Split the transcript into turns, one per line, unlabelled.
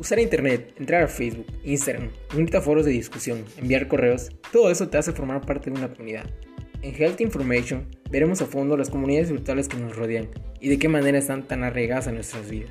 Usar Internet, entrar a Facebook, Instagram, unirte a foros de discusión, enviar correos, todo eso te hace formar parte de una comunidad. En Health Information veremos a fondo las comunidades virtuales que nos rodean y de qué manera están tan arraigadas a nuestras vidas.